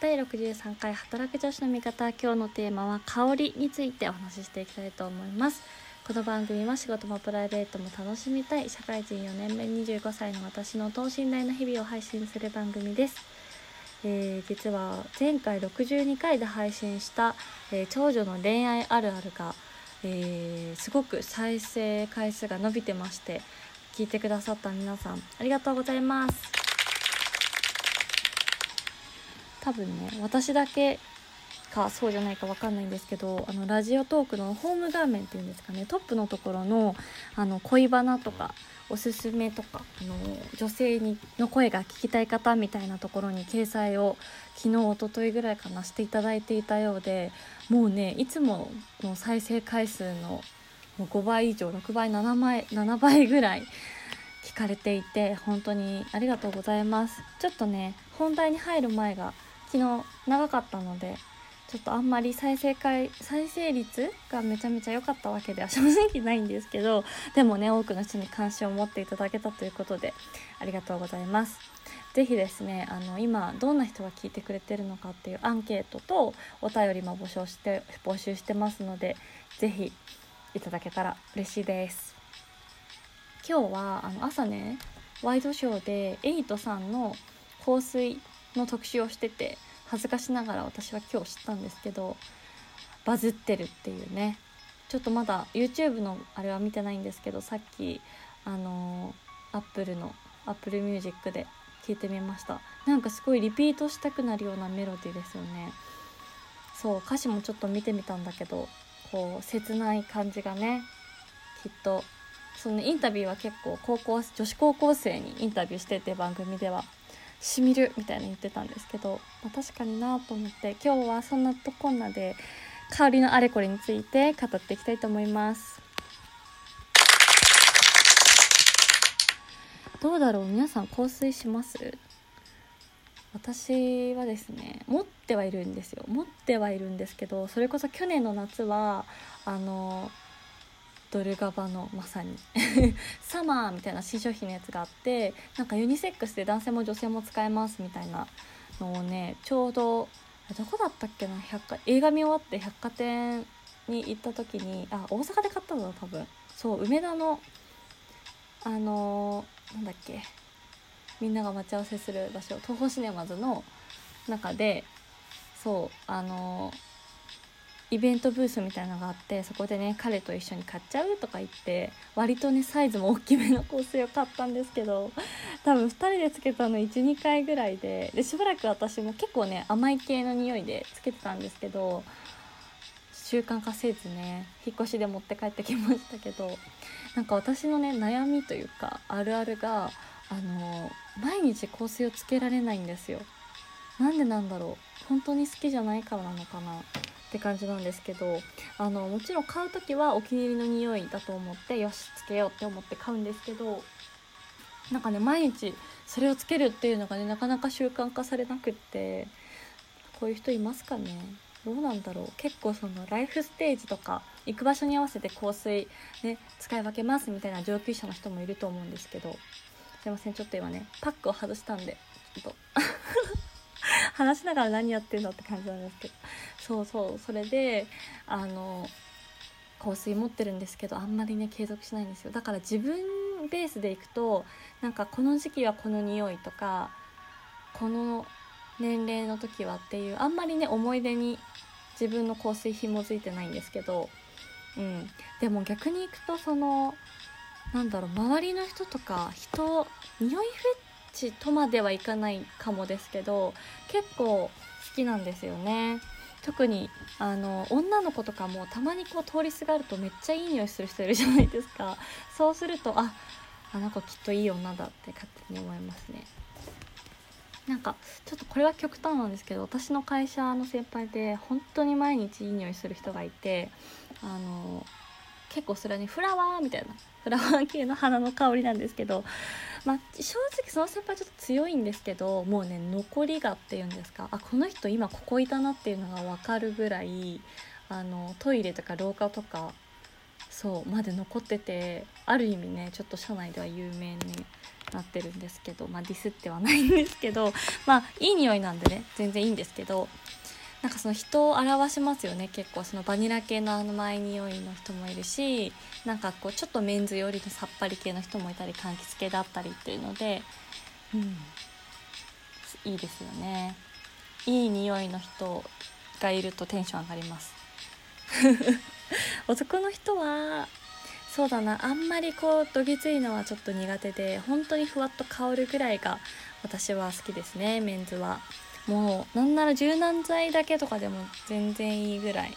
第63回働く女子の味方今日のテーマは香りについてお話ししていきたいと思います。この番組は仕事もプライベートも楽しみたい社会人4年目25歳の私の等身大の日々を配信する番組です。えー、実は前回62回で配信した、えー、長女の恋愛あるあるが、えー、すごく再生回数が伸びてまして聞いてくださった皆さんありがとうございます。多分ね私だけかそうじゃないか分かんないんですけどあのラジオトークのホーム画面っていうんですかねトップのところのあの恋バナとかおすすめとかあの女性にの声が聞きたい方みたいなところに掲載を昨日おとといぐらいかなしていただいていたようでもうねいつもの再生回数の5倍以上6倍7倍 ,7 倍ぐらい聞かれていて本当にありがとうございます。ちょっとね本題に入る前が昨日長かったのでちょっとあんまり再生回再生率がめちゃめちゃ良かったわけでは 正直ないんですけどでもね多くの人に関心を持っていただけたということでありがとうございます。是非ですねあの今どんな人が聞いてくれてるのかっていうアンケートとお便りも募集して募集してますので是非いただけたら嬉しいです。今日はあの朝ねワイドショーでエイトさんの香水の特集をしてて恥ずかしながら私は今日知ったんですけどバズってるっていうね。ちょっとまだ YouTube のあれは見てないんですけどさっきあのー、Apple の Apple Music で聞いてみました。なんかすごいリピートしたくなるようなメロディーですよね。そう歌詞もちょっと見てみたんだけどこう切ない感じがねきっと。そのインタビューは結構高校女子高校生にインタビューしてて番組では。しみるみたいな言ってたんですけど、まあ、確かになと思って今日はそんなとこんなで香りのあれこれについて語っていきたいと思います。どうだろう？皆さん香水します？私はですね持ってはいるんですよ。持ってはいるんですけどそれこそ去年の夏はあのドルガバのまさに。サマーみたいな新商品のやつがあってなんかユニセックスで男性も女性も使えますみたいなのをねちょうどどこだったっけな？百貨映画見終わって百貨店に行った時にあ大阪で買ったんだ多分。そう梅田のあのー、なんだっけ？みんなが待ち合わせする場所東宝シネマズの中でそうあのーイベントブースみたいなのがあってそこでね彼と一緒に買っちゃうとか言って割とねサイズも大きめの香水を買ったんですけど多分2人でつけたの12回ぐらいででしばらく私も結構ね甘い系の匂いでつけてたんですけど習慣化せずね引っ越しで持って帰ってきましたけどなんか私のね悩みというかあるあるがあの毎日香水をつけられないんですよ。なんでなんだろう。本当に好きじゃないからなのかな。って感じなんですけどあのもちろん買う時はお気に入りの匂いだと思ってよしつけようって思って買うんですけどなんかね毎日それをつけるっていうのがねなかなか習慣化されなくってこういう人いますかね？どうなんだろう？結構そのライフステージとか行く場所に合わせて香水ね使い分けますみたいな上級者の人もいると思うんですけどすいませんちょっと今ねパックを外したんでちょっと話しながら何やってんのって感じなんですけど。そうそう。それであの香水持ってるんですけどあんまりね継続しないんですよ。だから自分ベースでいくとなんかこの時期はこの匂いとかこの年齢の時はっていうあんまりね思い出に自分の香水紐づいてないんですけど、うん、でも逆にいくとそのなんだろう周りの人とか人匂いフェチとまではいかないかもですけど結構好きなんですよね。特にあの女の子とかもたまにこう通りすがるとめっちゃいい匂いする人いるじゃないですか。そうするとああの子きっといい女だって勝手に思いますね。なんかちょっとこれは極端なんですけど私の会社の先輩で本当に毎日いい匂いする人がいてあの結構それはねフラワーみたいなフラワー系の花の香りなんですけどまあ、正直その先輩ちょっと強いんですけどもうね残りがっていうんですかあこの人今ここいたなっていうのが分かるぐらいあのトイレとか廊下とかそうまで残っててある意味ねちょっと社内では有名になってるんですけどまあディスってはないんですけどまあいい匂いなんでね全然いいんですけどなんかその人を表しますよね。結構そのバニラ系のあの甘い匂いの人もいるしなんかこうちょっとメンズよりのさっぱり系の人もいたり柑橘系だったりっていうのでうん。いいですよね。いい匂いの人がいるとテンション上がります。男の人はそうだな。あんまりこうどぎついのはちょっと苦手で本当にふわっと香るぐらいが私は好きですねメンズは。もうなんなら柔軟剤だけとかでも全然いいぐらい。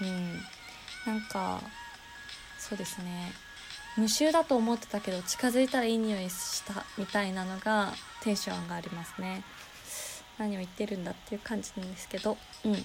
うん。なんかそうですね。無臭だと思ってたけど近づいたらいい匂いしたみたいなのがテンションがありますね。何を言ってるんだっていう感じなんですけど。うん。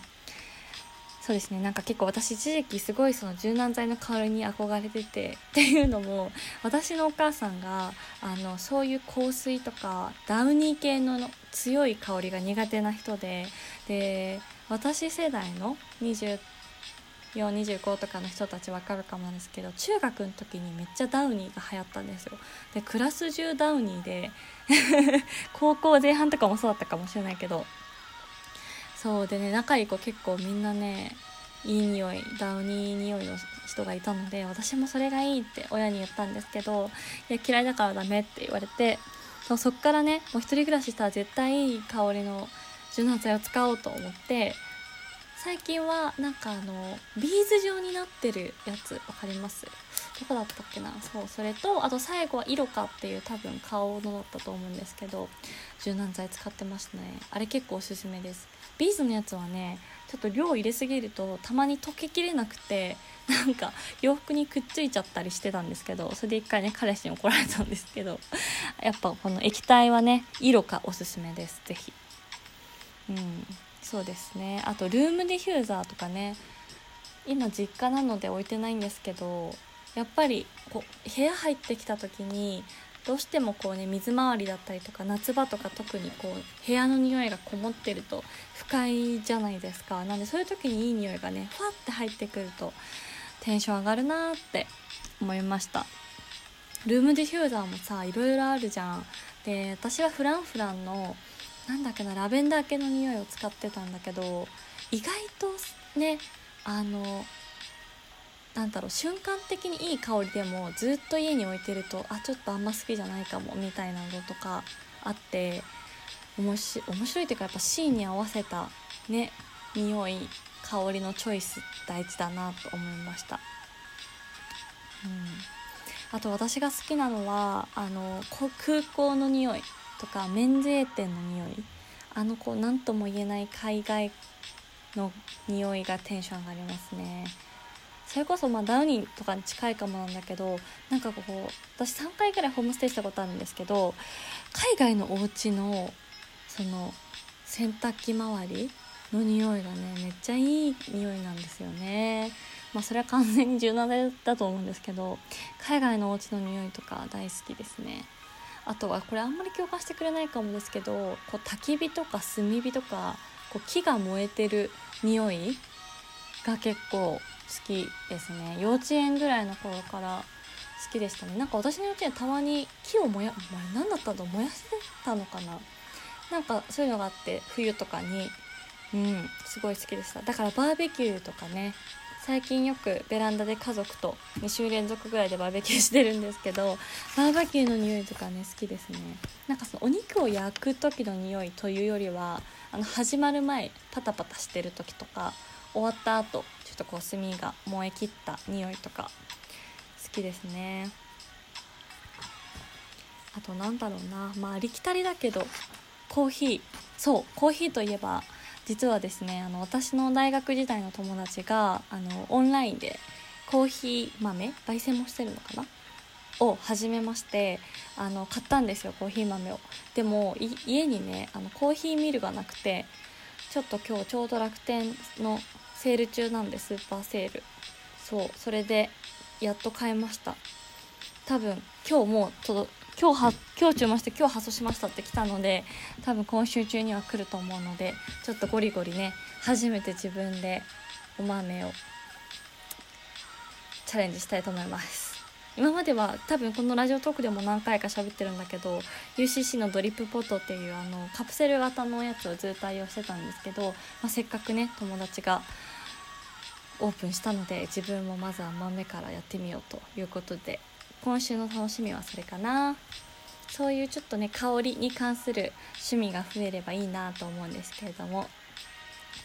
そうですね。なんか結構私一時期すごいその柔軟剤の香りに憧れてて っていうのも私のお母さんがあのそういう香水とかダウニー系の強い香りが苦手な人でで私世代の2425とかの人たち分かるかもなんですけど中学の時にめっちゃダウニーが流行ったんですよ。でクラス中ダウニーで 高校前半とかもそうだったかもしれないけどそうでね仲いい子結構みんなねいい匂いダウニー匂いの人がいたので私もそれがいいって親に言ったんですけどいや嫌いだからダメって言われてそうそっからねもう一人暮らししたら絶対いい香りの柔軟剤を使おうと思って最近はなんかあのビーズ状になってるやつ分かります？どこだったっけな？そうそれとあと最後はイロカっていう多分顔のだったと思うんですけど柔軟剤使ってましたね。あれ結構おすすめです。ビーズのやつはねちょっと量入れすぎるとたまに溶けきれなくて なんか洋服にくっついちゃったりしてたんですけどそれで一回ね彼氏に怒られたんですけどやっぱこの液体はね色かおすすめです。是非うん。そうですね。あとルームディフューザーとかね今実家なので置いてないんですけどやっぱりこう部屋入ってきた時にどうしてもこうね水回りだったりとか夏場とか特にこう部屋の匂いがこもってると不快じゃないですか。なんでそういう時にいい匂いがねふわって入ってくるとテンション上がるなって思いました。ルームディフューザーもさいろいろあるじゃん。で私はフランフランのなんだっけなラベンダー系の匂いを使ってたんだけど意外とねあのなんだろう瞬間的にいい香りでもずっと家に置いてるとあちょっとあんま好きじゃないかもみたいなのとかあって面白面白いっていうかやっぱシーンに合わせたね匂い香りのチョイス大事だなと思いました。うん、あと私が好きなのはあの空港の匂いとか免税店の匂いあのこう何とも言えない海外の匂いがテンション上がりますね。それこそまあダウニーとかに近いかもなんだけどなんかこう私3回ぐらいホームステイしたことあるんですけど海外のお家のその洗濯機周りの匂いがねめっちゃいい匂いなんですよね。まあそれは完全に柔軟だと思うんですけど海外のお家の匂いとか大好きですね。あとはこれあんまり共感してくれないかもですけどこう焚き火とか炭火とかこう木が燃えてる匂いが結構好きですね。幼稚園ぐらいの頃から好きでしたね。なんか私の幼稚園たまに木を燃やお前何だったの燃やしてたのかな？なんかそういうのがあって冬とかにうんすごい好きでした。だからバーベキューとかね最近よくベランダで家族と2週連続ぐらいでバーベキューしてるんですけどバーベキューの匂いとかね好きですね。なんかそのお肉を焼く時の匂いというよりはあの始まる前パタパタしてる時とか終わった後ちょっとこう炭が燃え切った匂いとか好きですね。あとなんだろうな。まあありきたりだけどコーヒー。そうコーヒーといえば実はですねあの私の大学時代の友達があのオンラインでコーヒー豆焙煎もしてるのかな？を始めましてあの買ったんですよコーヒー豆を。でも家にねあのコーヒーミルがなくてちょっと今日ちょうど楽天のセール中なんでスーパーセール。そうそれでやっと買いました。多分今日もう届今日は今日注文して今日発送しましたって来たので多分今週中には来ると思うのでちょっとゴリゴリね初めて自分でお豆をチャレンジしたいと思います今までは多分このラジオトークでも何回か喋ってるんだけど UCC のドリップポットっていうあのカプセル型のやつをずっと愛用してたんですけど、まあ、せっかくね友達がオープンしたので自分もまずは豆からやってみようということで今週の楽しみはそれかな。そういうちょっとね香りに関する趣味が増えればいいなと思うんですけれども。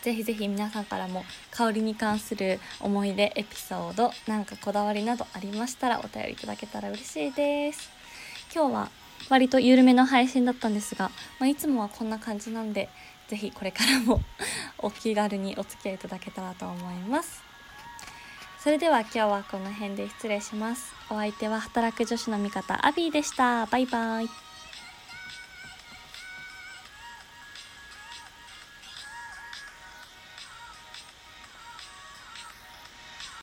ぜひぜひ皆さんからも香りに関する思い出エピソードなんかこだわりなどありましたらお便りいただけたら嬉しいです。今日は割と緩めの配信だったんですが、まあ、いつもはこんな感じなんでぜひこれからもお気軽にお付き合いいただけたらと思います。それでは今日はこの辺で失礼します。お相手は働く女子の味方アビーでした。バイバイ。